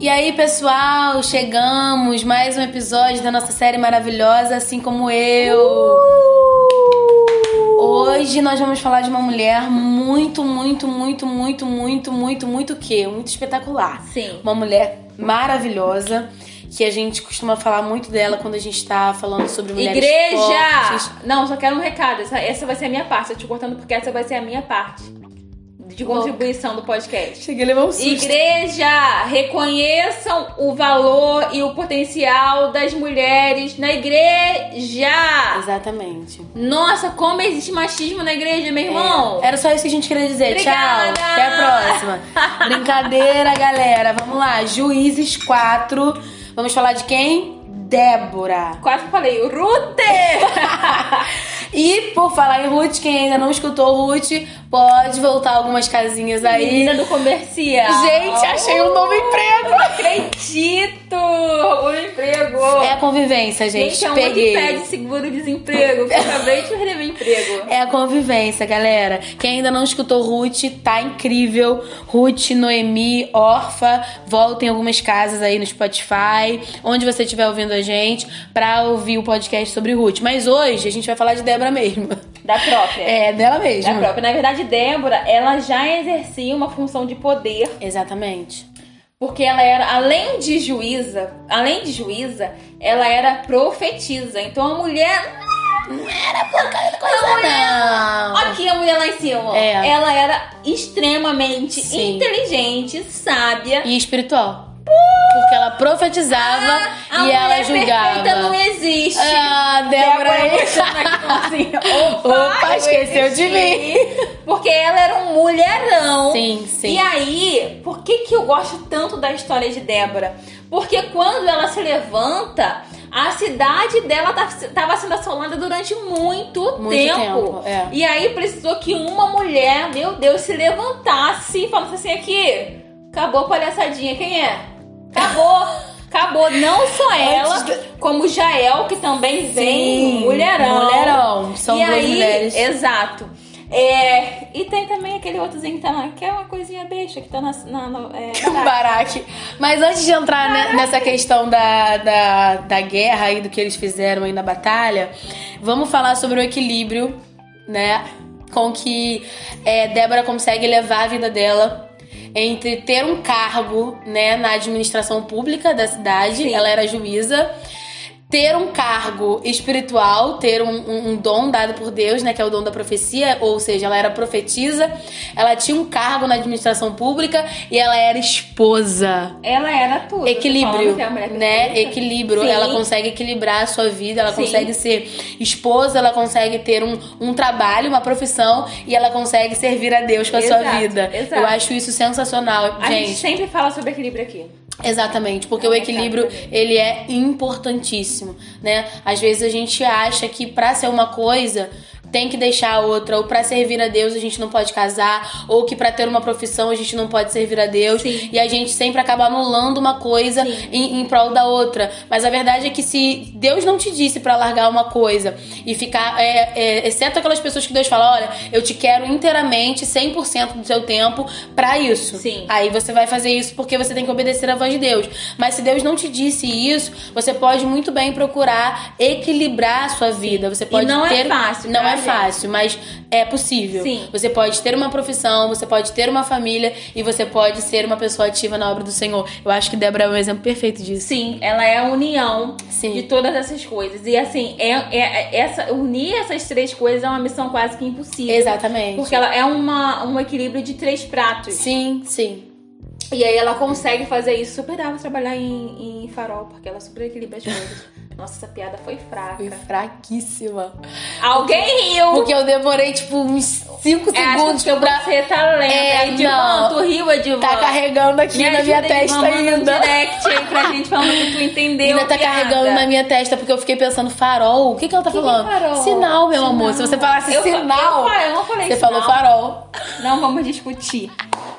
E aí, pessoal, chegamos mais um episódio da nossa série maravilhosa, assim como eu. Hoje nós vamos falar de uma mulher muito, muito, muito, muito, muito, muito, muito que, muito espetacular. Sim. Uma mulher maravilhosa que a gente costuma falar muito dela quando a gente tá falando sobre mulheres Igreja! fortes. Não, só quero um recado. Essa, essa vai ser a minha parte. Eu te cortando porque essa vai ser a minha parte de contribuição do podcast. Cheguei a levar um susto. Igreja, reconheçam o valor e o potencial das mulheres na igreja. Exatamente. Nossa, como existe machismo na igreja, meu irmão. É, Era só isso que a gente queria dizer. Obrigada! Tchau. Até a próxima. Brincadeira, galera. Vamos lá. Juízes 4. Vamos falar de quem? Débora. Quase falei, Ruth! E por falar em Ruth, quem ainda não escutou Ruth, pode voltar algumas casinhas aí. Menina do comercial. Gente, achei um novo emprego. Não acredito! O emprego. É a convivência, gente. Gente, é um Peguei. que pede seguro-desemprego. acabei de perder meu emprego. É a convivência, galera. Quem ainda não escutou Ruth, tá incrível. Ruth, Noemi, Orfa, voltem algumas casas aí no Spotify, onde você estiver ouvindo a gente, pra ouvir o podcast sobre Ruth. Mas hoje a gente vai falar de Débora mesmo. Da própria. É, dela mesmo. Da própria. Na verdade, Débora, ela já exercia uma função de poder, Exatamente. porque ela era, além de juíza, além de juíza, ela era profetisa. Então a mulher. Não. Aqui a mulher lá em cima. É. Ela era extremamente Sim. inteligente, sábia. E espiritual. Porque ela profetizava A e ela julgava. perfeita não existe. Ah, Débora aí. Opa, eu esqueceu de existi. Porque ela era um mulherão. Sim, sim. E aí, por que, que eu gosto tanto da história de Débora? Porque quando ela se levanta, a cidade dela estava sendo assolada durante muito, Muito tempo. tempo, é. E aí precisou que uma mulher, meu Deus, se levantasse e falasse assim aqui, acabou a palhaçadinha, quem é? Acabou. Acabou, não só ela, Antes como Jael, que também vem, Sim, mulherão. mulherão. São e duas aí, mulheres. Exato. É, e tem também aquele outrozinho que tá lá, que é uma coisinha besta, que tá na. na, na é, na- Baraque. Mas antes de entrar ne- nessa questão da, da, da guerra e do que eles fizeram aí na batalha, vamos falar sobre o equilíbrio, né? Com que é, Débora consegue levar a vida dela entre ter um cargo, né, na administração pública da cidade, Sim. ela era juíza. Ter um cargo espiritual, ter um, um- um dom dado por Deus, né? Que é o dom da profecia, ou seja, ela era profetisa, ela tinha um cargo na administração pública e ela era esposa. Ela era tudo. Equilíbrio, é a né? Equilíbrio. Sim. Ela consegue equilibrar a sua vida, ela Sim. consegue ser esposa, ela consegue ter um, um trabalho, uma profissão e ela consegue servir a Deus com a sua Exato, vida. exato. Eu acho isso sensacional, A gente gente. sempre fala sobre equilíbrio aqui. Exatamente, porque É o equilíbrio ele é importantíssimo, né? Às vezes a gente acha que pra ser uma coisa tem que deixar a outra, ou pra servir a Deus a gente não pode casar, ou que pra ter uma profissão a gente não pode servir a Deus, Sim. e a gente sempre acaba anulando uma coisa em, em prol da outra. Mas a verdade é que se Deus não te disse pra largar uma coisa e ficar, é, é, exceto aquelas pessoas que Deus fala, olha, eu te quero inteiramente, 100% do seu tempo pra isso. Sim. Aí você vai fazer isso porque você tem que obedecer à voz de Deus. Mas se Deus não te disse isso, você pode muito bem procurar equilibrar a sua vida. Você pode não é ter fácil, não é? Fácil, mas é possível. Sim. Você pode ter uma profissão, você pode ter uma família e você pode ser uma pessoa ativa na obra do Senhor. Eu acho que Débora é um exemplo perfeito disso. Sim, ela é a união Sim. de todas essas coisas. E assim, é, é- essa, unir essas três coisas é uma missão quase que impossível. Exatamente. Porque ela é uma, um equilíbrio de três pratos. Sim, sim. E aí ela consegue fazer isso. Super dá pra trabalhar em, em farol, porque ela super equilibra as coisas. Nossa, essa piada foi fraca. Foi fraquíssima. Alguém riu! Porque eu demorei, tipo, uns 5 é, acho segundos que pra. você tá lendo. É, Edvan, tu riu, Edvan? Tá carregando aqui Me na minha testa manda um ainda. direct aí pra gente falando que tu entendeu. Ainda tá piada. carregando na minha testa, porque eu fiquei pensando, farol? O que, que ela tá Que que é falando? farol? Sinal, meu Sinal. amor. Se você falasse Eu sinal, eu eu não falei você sinal. falou farol. Não vamos discutir.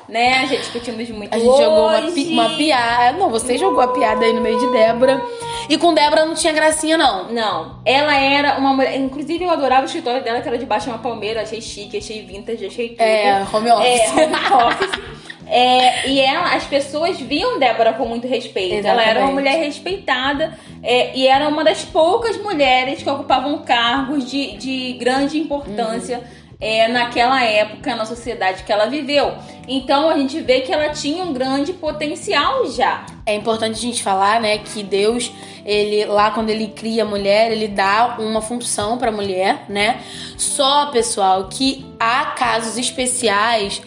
Né? Já discutimos muito A gente jogou uma, hoje. uma piada. Não, você jogou a piada aí no meio de Débora. E com Débora não tinha gracinha, não. Não, ela era uma mulher. Inclusive, eu adorava o escritório dela, que era debaixo de uma palmeira. Achei chique, achei vintage, achei tudo. É, home office. É, home office. É, e ela, as pessoas viam Débora com muito respeito. Ela era uma Exatamente. mulher respeitada é, e era uma das poucas mulheres que ocupavam cargos de, de grande importância Uhum. É, naquela época na sociedade que ela viveu. Então a gente vê que ela tinha um grande potencial já. É importante a gente falar, né, que Deus, ele lá quando ele cria a mulher, ele dá uma função pra mulher, né? Só, pessoal, que há casos especiais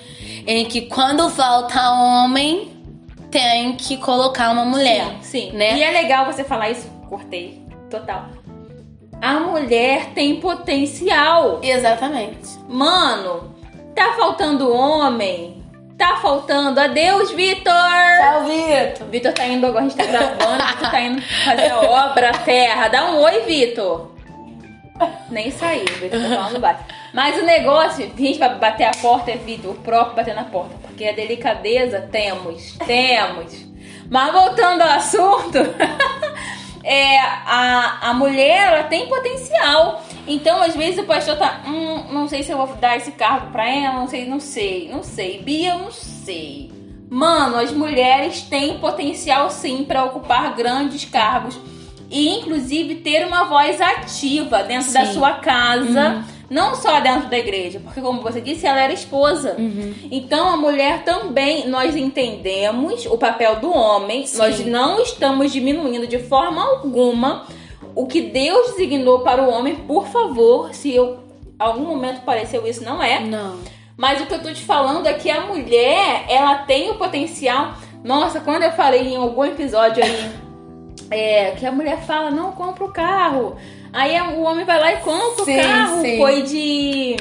em que quando falta homem, tem que colocar uma mulher. Sim, sim. né? E é legal você falar isso. Cortei. Total. A mulher tem potencial. Exatamente. Mano, tá faltando homem. Tá faltando. Adeus, Vitor! Tchau, Vitor. Vitor tá indo agora, a gente tá gravando, Vitor tá indo fazer a obra, terra. Dá um oi, Vitor. Nem saiu, Vitor tá falando baixo. Mas o negócio, a gente vai bater a porta, é Vitor, o próprio bater na porta. Porque a delicadeza temos, temos. Mas voltando ao assunto, é, a, a mulher ela tem potencial. Então, às vezes, o pastor tá. Hum, não sei se eu vou dar esse cargo pra ela, não sei, não sei, não sei. Bia, não sei. Mano, as mulheres têm potencial sim pra ocupar grandes cargos e, inclusive, ter uma voz ativa dentro da Sim. sua casa. Não só dentro da igreja, porque como você disse, ela era esposa. Então a mulher também, nós entendemos o papel do homem, Sim. nós não estamos diminuindo de forma alguma o que Deus designou para o homem, por favor, se eu algum momento pareceu isso, não é. Não. Mas o que eu tô te falando é que a mulher, ela tem o potencial. Nossa, quando eu falei em algum episódio aí, é, que a mulher fala, não, compra o carro. Aí o homem vai lá e compra Sim, o carro. sim. Foi de.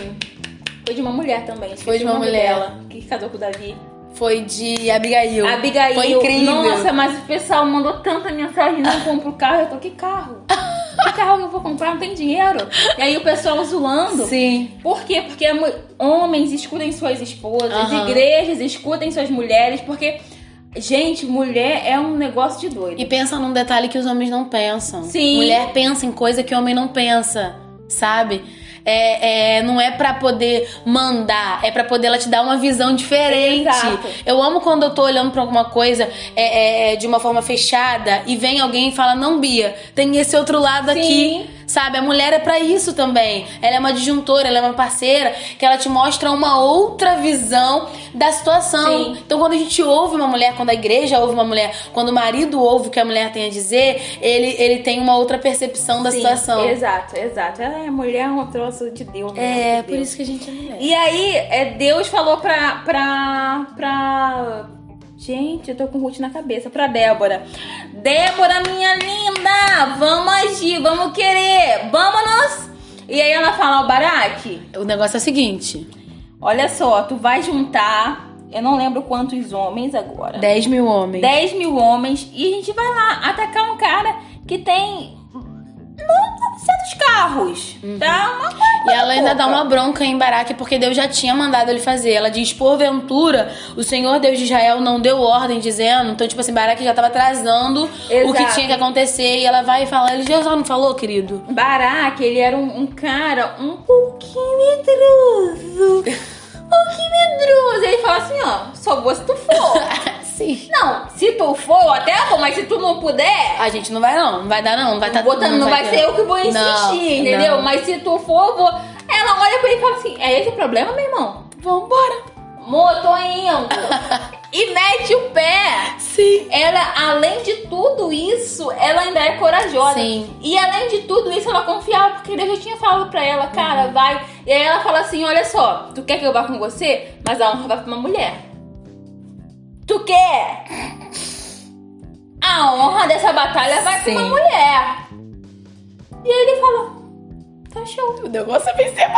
Foi de uma mulher também. Foi de uma mulher. Dela, que casou com o Davi. Foi de Abigail. Abigail. Foi incrível. Nossa, mas o pessoal mandou tanta mensagem, não compra o carro. Eu tô, que carro? Que carro que eu vou comprar? Não tem dinheiro. E aí o pessoal zoando. Sim. Por quê? Porque mu- homens escutem suas esposas, Aham. igrejas escutem suas mulheres, porque, gente, mulher é um negócio de doido. E pensa num detalhe que os homens não pensam. Sim. Mulher pensa em coisa que o homem não pensa, sabe? É, é, não é pra poder mandar, é pra poder ela te dar uma visão diferente. Exato. Eu amo quando eu tô olhando pra alguma coisa é, é, de uma forma fechada e vem alguém e fala: Não, Bia, tem esse outro lado Sim. aqui. Sabe? A mulher é pra isso também. Ela é uma disjuntora, ela é uma parceira que ela te mostra uma outra visão da situação. Sim. Então, quando a gente ouve uma mulher, quando a igreja ouve uma mulher, quando o marido ouve o que a mulher tem a dizer, ele, ele tem uma outra percepção da Sim, situação. Exato, exato. Ela é mulher, é um troço de Deus. né? É, De por Deus. isso que a gente é mulher. E aí, é, Deus falou pra, pra, pra. Gente, eu tô com Ruth na cabeça. Pra Débora. Débora, minha linda! Vamos agir, vamos querer! Vamos! E aí ela fala, ó, Baraque, O negócio é o seguinte: olha só, tu vai juntar. Eu não lembro quantos homens agora. 10 mil homens. 10 mil homens e a gente vai lá atacar um cara que tem 900 carros, tá? Uma coisa Uhum. E ela ainda pouca. dá uma bronca em Baraque porque Deus já tinha mandado ele fazer. Ela diz: porventura, o Senhor Deus de Israel não deu ordem dizendo. Então, tipo assim, Baraque já tava atrasando o que Exato. tinha que acontecer. E ela vai e fala: Ele já não falou, querido? Barack, ele era um, um cara um pouquinho medroso. Um pouquinho medroso. Ele fala assim, ó, só vou se tu for. Sim. não, se tu for, até vou, mas se tu não puder, A gente não vai, não. Não vai dar, não. Não vai tá, botando, não, vai, ter. ser eu que vou insistir, Não, entendeu? não. Mas se tu for, vou. Ela olha pra ele e fala assim: é esse o problema, meu irmão? Vambora. Mo, tô indo. e mete o pé. Sim. Ela, além de tudo isso, ela ainda é corajosa. Sim. E além de tudo isso, ela confiava, porque Deus já tinha falado pra ela, cara, vai. E aí ela fala assim: olha só, tu quer que eu vá com você? Mas a honra vai pra uma mulher. Tu quer? A honra dessa batalha vai pra uma Sim. mulher. E aí ele fala: tá show. O negócio é vencer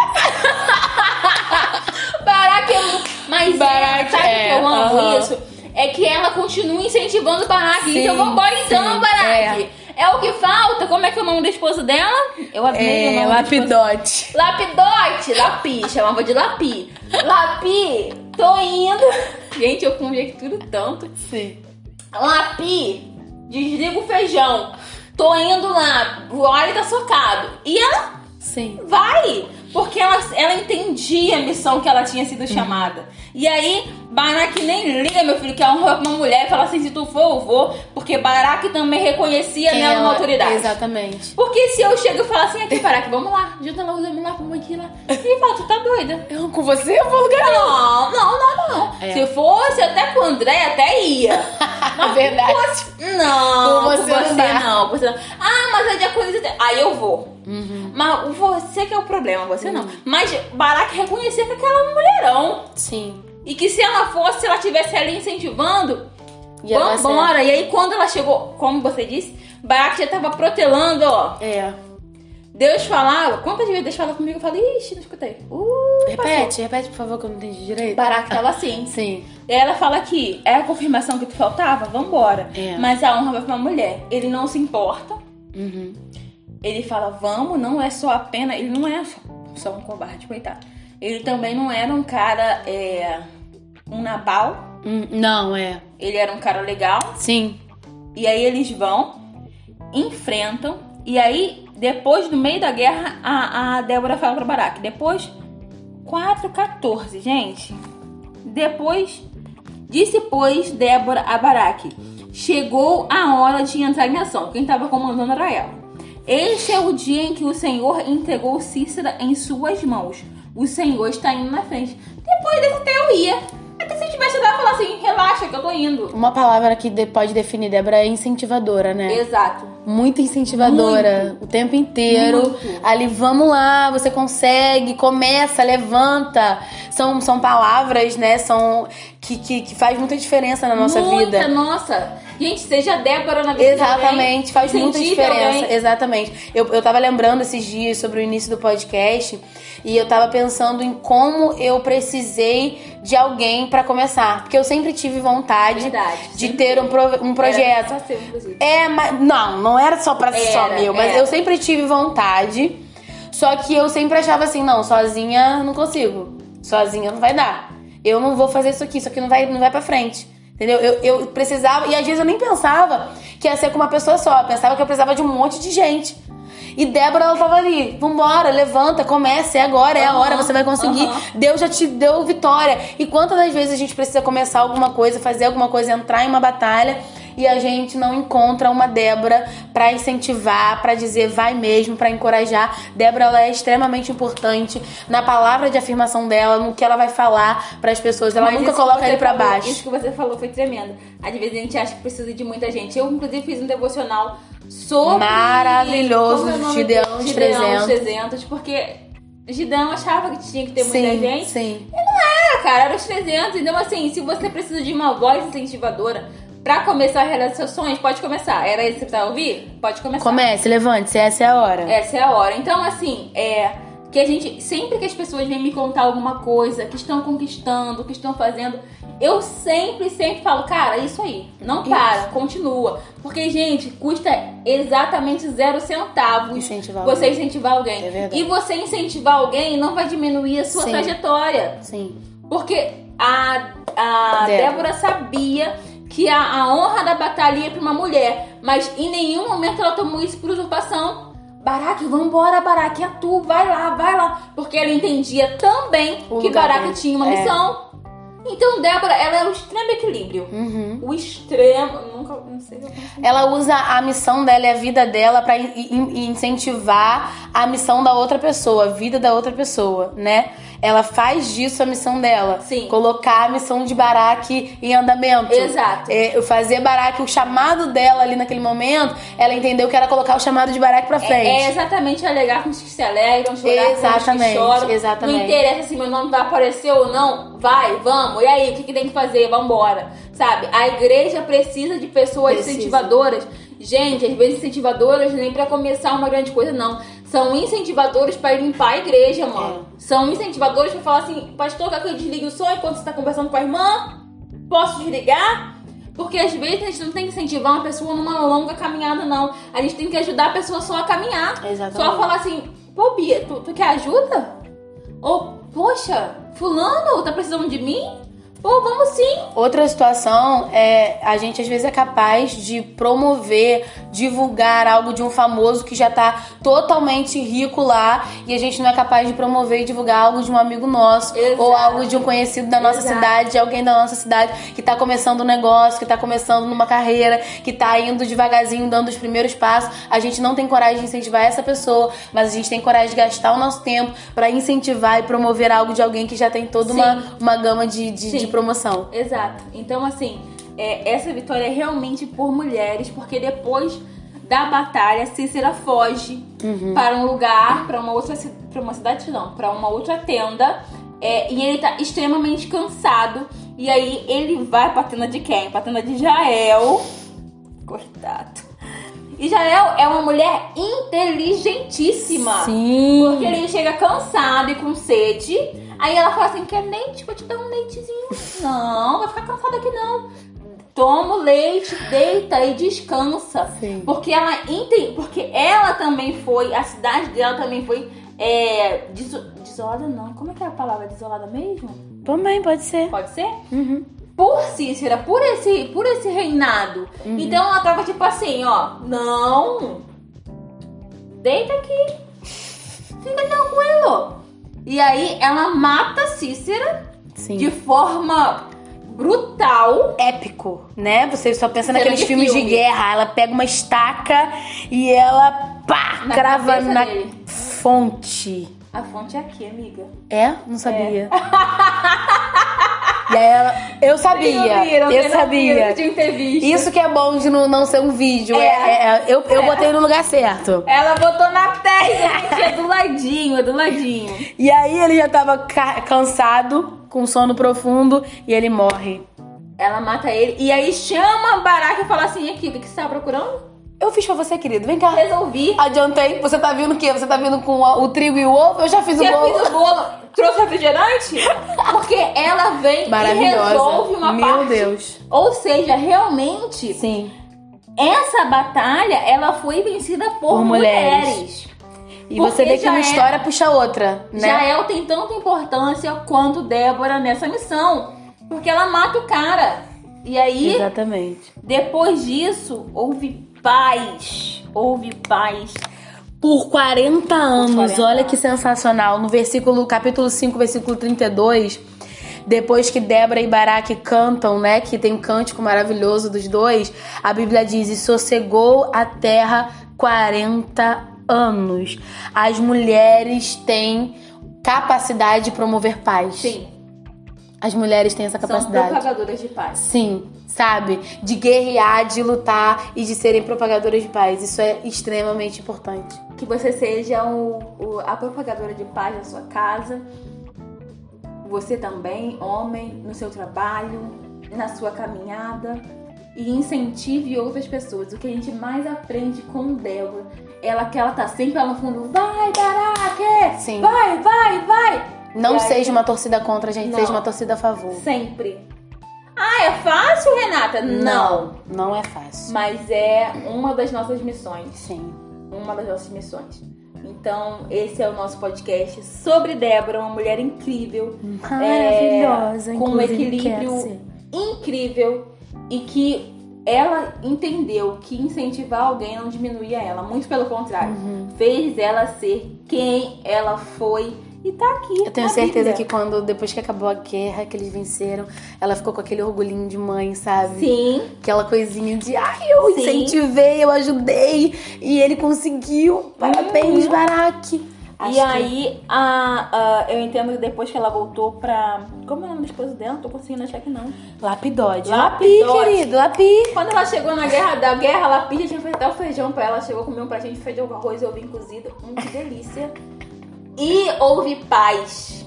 Barack, eu... mas Barack, é, sabe o é, que eu amo aham. isso? É que ela continua incentivando o Barack. Sim, então vambora então, sim, Barack. É. o que falta. Como é que é o nome da esposa dela? Eu amei o É, nome da esposa. lapidote. Lapidote, Lapi, chamava de Lapi. Lapi, tô indo. Gente, eu conjecturo tanto. Sim. Lapi, desliga o feijão. Tô indo lá, o alho tá socado. E ela Sim. vai. Porque ela, ela entendia a missão que ela tinha sido chamada. E aí, Barak nem liga, meu filho, que é uma mulher e fala assim: se tu for, eu vou. Porque Barak também reconhecia Quem nela uma ela- autoridade. Exatamente. Porque se eu chego e falo assim, aqui, Barak, vamos lá, junta lá, vamos lá, vamos aqui lá. E fala, tu tá doida? Eu com você eu vou lugar. Não, não, não, não. É. Se fosse até com o André, até ia. Na verdade. Não, Com com você você, não você não. Ah, mas é dia 15. Aí eu vou. Uhum. Mas você que é o problema, você não. Mas Barak reconhecia que aquela é um mulherão. Sim. E que se ela fosse, se ela estivesse ali incentivando, Ia vambora. E aí quando ela chegou, como você disse, Barak já tava protelando, ó. É. Deus falava, quantas vezes Deus fala comigo? Eu falei, ixi, não escutei. Uh, Repete, repete, por favor, que eu não entendi direito. Barak tava assim. Sim. Ela fala aqui, é a confirmação que tu faltava? Vambora. É. Mas a honra vai pra uma mulher. Ele não se importa. Uhum. Ele fala, vamos, não é só a pena. Ele não é só, um covarde, coitado. Ele também não era um cara, é, um Nabal. Hum, não, é. Ele era um cara legal. Sim. E aí eles vão, enfrentam. E aí, depois, no meio da guerra, a, a Débora fala pra Barack. Depois, 4,14, gente. Depois, disse, pois, Débora a Baraque. Chegou a hora de entrar em ação. Quem estava comandando era ela. Este é o dia em que o Senhor entregou Cícera em suas mãos. O Senhor está indo na frente. Depois desse até eu ia. Até se eu tivesse dado falar assim, relaxa que eu tô indo. Uma palavra que de- pode definir Débora é incentivadora, né? Exato. Muito incentivadora. O tempo inteiro. Muito. Ali, vamos lá, você consegue, começa, levanta. São, são palavras, né? São que, que, que faz muita diferença na nossa muita, vida. nossa. Gente, seja Débora na vida Exatamente, faz muita incentive diferença. alguém. Exatamente. Eu, eu tava lembrando esses dias sobre o início do podcast e eu tava pensando em como eu precisei de alguém pra começar. Porque eu sempre tive vontade Verdade. de ter um, pro- um projeto. Era ser, inclusive. É, mas não, não era só pra ser só meu, mas era. eu sempre tive vontade. Só que eu sempre achava assim, não, sozinha não consigo. Sozinha não vai dar. Eu não vou fazer isso aqui, isso aqui não vai, não vai pra frente. Entendeu? Eu, eu precisava, e às vezes eu nem pensava que ia ser com uma pessoa só. Eu pensava que eu precisava de um monte de gente. E Débora, ela tava ali, vambora, levanta, comece, é agora, é a hora, você vai conseguir. aham. Deus já te deu vitória. E quantas das vezes a gente precisa começar alguma coisa, fazer alguma coisa, entrar em uma batalha e a gente não encontra uma Débora pra incentivar, pra dizer vai mesmo, pra encorajar. Débora ela é extremamente importante na palavra de afirmação dela, no que ela vai falar pras pessoas. Ela Mas nunca coloca ele pra falou- baixo. Isso que você falou foi tremendo. Às vezes a gente acha que precisa de muita gente. Eu, inclusive, fiz um devocional sobre. Maravilhoso, é Gideão dele? de Gideão 300. 300, porque Gideão achava que tinha que ter muita Sim, gente. sim. Ah, cara, era os 300. Então, assim, se você precisa de uma voz incentivadora pra começar a realizar seus sonhos, pode começar. Era isso que você precisava ouvir? Pode começar. Comece, levante-se, essa é a hora. Essa é a hora. Então, assim, é. Que a gente. Sempre que as pessoas vêm me contar alguma coisa, que estão conquistando, que estão fazendo, eu sempre, sempre falo, cara, isso aí. Não para, continua. Porque, gente, custa exatamente zero centavos Incentivar você alguém. incentivar alguém. É verdade. e você incentivar alguém não vai diminuir a sua Sim. trajetória. Sim. Porque a, a Débora. Débora. sabia que a, a honra da batalha ia pra uma mulher, mas em nenhum momento ela tomou isso por usurpação. Baraque, vambora, Baraque, é tu, vai lá, vai lá. Porque ela entendia também O que Baraque tinha uma É. missão. Então, Débora, ela é o extremo equilíbrio. Uhum. O extremo. Nunca. Não sei se. Ela usa a missão dela e a vida dela in- in- incentivar a missão da outra pessoa, a vida da outra pessoa, né? Ela faz disso a missão dela. Sim. Colocar a missão de Baraque em andamento. Exato. É, fazer Baraque, o chamado dela ali naquele momento, ela entendeu que era colocar o chamado de Baraque pra frente. É, é exatamente alegar com os que se alegram, chorar com os que Exatamente, choram. exatamente. Não interessa se meu nome vai aparecer ou não. Vai, vamos. E aí, o que, que tem que fazer? Vambora. Sabe? A igreja precisa de pessoas Precisa. incentivadoras. Gente, às vezes incentivadoras nem pra começar uma grande coisa, não. São incentivadores pra limpar a igreja, mano. É. São incentivadores pra falar assim, pastor, quer que eu desligue o som enquanto você tá conversando com a irmã? Posso desligar? Porque às vezes a gente não tem que incentivar uma pessoa numa longa caminhada, não. A gente tem que ajudar a pessoa só a caminhar. Exatamente. Só falar assim, pô, Bia, tu, tu quer ajuda? Ou, poxa, fulano, tá precisando de mim? Pô, vamos sim. Outra situação é a gente às vezes é capaz de promover divulgar algo de um famoso que já tá totalmente rico lá e a gente não é capaz de promover e divulgar algo de um amigo nosso Exato. ou algo de um conhecido da nossa Exato. cidade, de alguém da nossa cidade que tá começando um negócio, que tá começando numa carreira, que tá indo devagarzinho, dando os primeiros passos. A gente não tem coragem de incentivar essa pessoa, mas a gente tem coragem de gastar o nosso tempo pra incentivar e promover algo de alguém que já tem toda uma, Sim. uma gama de, de. De promoção. Exato. Então, assim, é, essa vitória é realmente por mulheres, porque depois da batalha, Cícera foge para um lugar, para uma outra para uma cidade não, para uma outra tenda, é, e ele tá extremamente cansado. E aí ele vai pra tenda de quem? Pra tenda de Jael. Coitado. E Jael é uma mulher inteligentíssima. Sim. Porque ele chega cansado e com sede. Aí ela fala assim: quer leite? Vou te dar um leitezinho. Não, vai ficar cansado aqui não. Toma o leite, deita e descansa. Sim. Porque ela entende. Porque ela também foi, a cidade dela também foi. É, deso- desolada não. Como é que é a palavra desolada mesmo? Também pode ser. Pode ser? Uhum. Por Cícera, por esse, por esse reinado. Então ela tava tipo assim, ó. Não. Deita aqui. Fica tranquilo. E aí ela mata Cícera Sim. de forma brutal. épico, né? Você só pensa Cena naqueles de filmes filme. de guerra. Ela pega uma estaca e ela pá, Na crava na dele. fonte. A fonte é aqui, amiga. É? Não sabia. e aí ela. Eu sabia. Viram, eu sabia. viram, entrevista. Isso que é bom de não, não ser um vídeo. É. É, é- eu, eu botei no lugar certo. Ela botou na gente. É do ladinho, é do ladinho. E aí ele já tava ca- cansado, com sono profundo, e ele morre. Ela mata ele. E aí chama a Baraka e fala assim: aqui, o que que você tá procurando? Eu fiz pra você, querido. Vem cá. Resolvi. Adiantei. Você tá vindo o quê? Você tá vindo com a- o trigo e o ovo? Eu já fiz o bolo. fez o bolo, trouxe refrigerante? Porque ela vem e resolve uma Meu parte. Deus. Ou seja, realmente, Sim. essa batalha, ela foi vencida por, Por mulheres. mulheres. E Porque você vê que já uma é- história puxa outra, né? Jael tem tanta importância quanto Débora nessa missão. Porque ela mata o cara. E aí, Exatamente. depois disso, houve paz. Houve paz. Por 40 anos, 40 olha que sensacional. No versículo, capítulo 5, versículo 32, depois que Débora e Baraque cantam, né, que tem um cântico maravilhoso dos dois, a Bíblia diz: "E sossegou a terra 40 anos". As mulheres têm capacidade de promover paz. Sim, As mulheres têm essa são capacidade. propagadoras de paz. Sim, sabe? De guerrear, de lutar e de serem propagadoras de paz. Isso é extremamente importante. Que você seja o, o- a propagadora de paz na sua casa. Você também, homem, no seu trabalho, na sua caminhada. E incentive outras pessoas. O que a gente mais aprende com Débora. Ela que ela tá sempre lá no fundo. Vai, Baraque! Sim. Vai, vai, vai! Não aí- seja uma torcida contra, gente. Não. Seja uma torcida a favor. Sempre. Ah, é fácil, Renata? Não. Não é fácil. Mas é uma das nossas missões. Sim. uma das nossas missões. Então, esse é o nosso podcast sobre Débora, uma mulher incrível, Maravilhosa, com um equilíbrio quer ser. incrível e que ela entendeu que incentivar alguém não diminuía ela, muito pelo contrário, Uhum. fez ela ser quem ela foi e tá aqui. Eu tenho certeza Bíblia. que quando, depois que acabou a guerra, que eles venceram, ela ficou com aquele orgulhinho de mãe, sabe? Sim, Aquela coisinha de, ai, eu Sim. incentivei, eu ajudei, e ele conseguiu. Parabéns, Uhum. Baraque. Acho e que- aí, a, a- eu entendo que depois que ela voltou pra. Como é o nome do esposo dela? Não tô conseguindo achar aqui não. Lapidode. Lapidode. Lapi, querido, lapi. Quando ela chegou na guerra da guerra, ela pediu, tinha feito até o feijão pra ela. Chegou a comer um pratinho de feijão com arroz e ovinho cozido. Hum, que delícia. E houve paz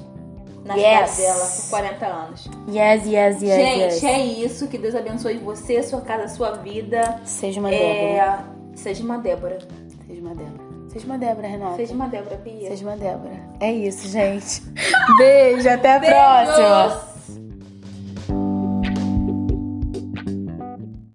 na Yes. cidade dela por 40 anos. Yes, yes, yes, Gente, yes. é isso. Que Deus abençoe você, sua casa, sua vida. Seja uma Débora. É... Seja uma Débora. Seja uma Débora. Seja uma Débora, Renata. Seja uma Débora, Bia. Seja uma Débora. É isso, gente. Beijo, até a Beijos. próxima.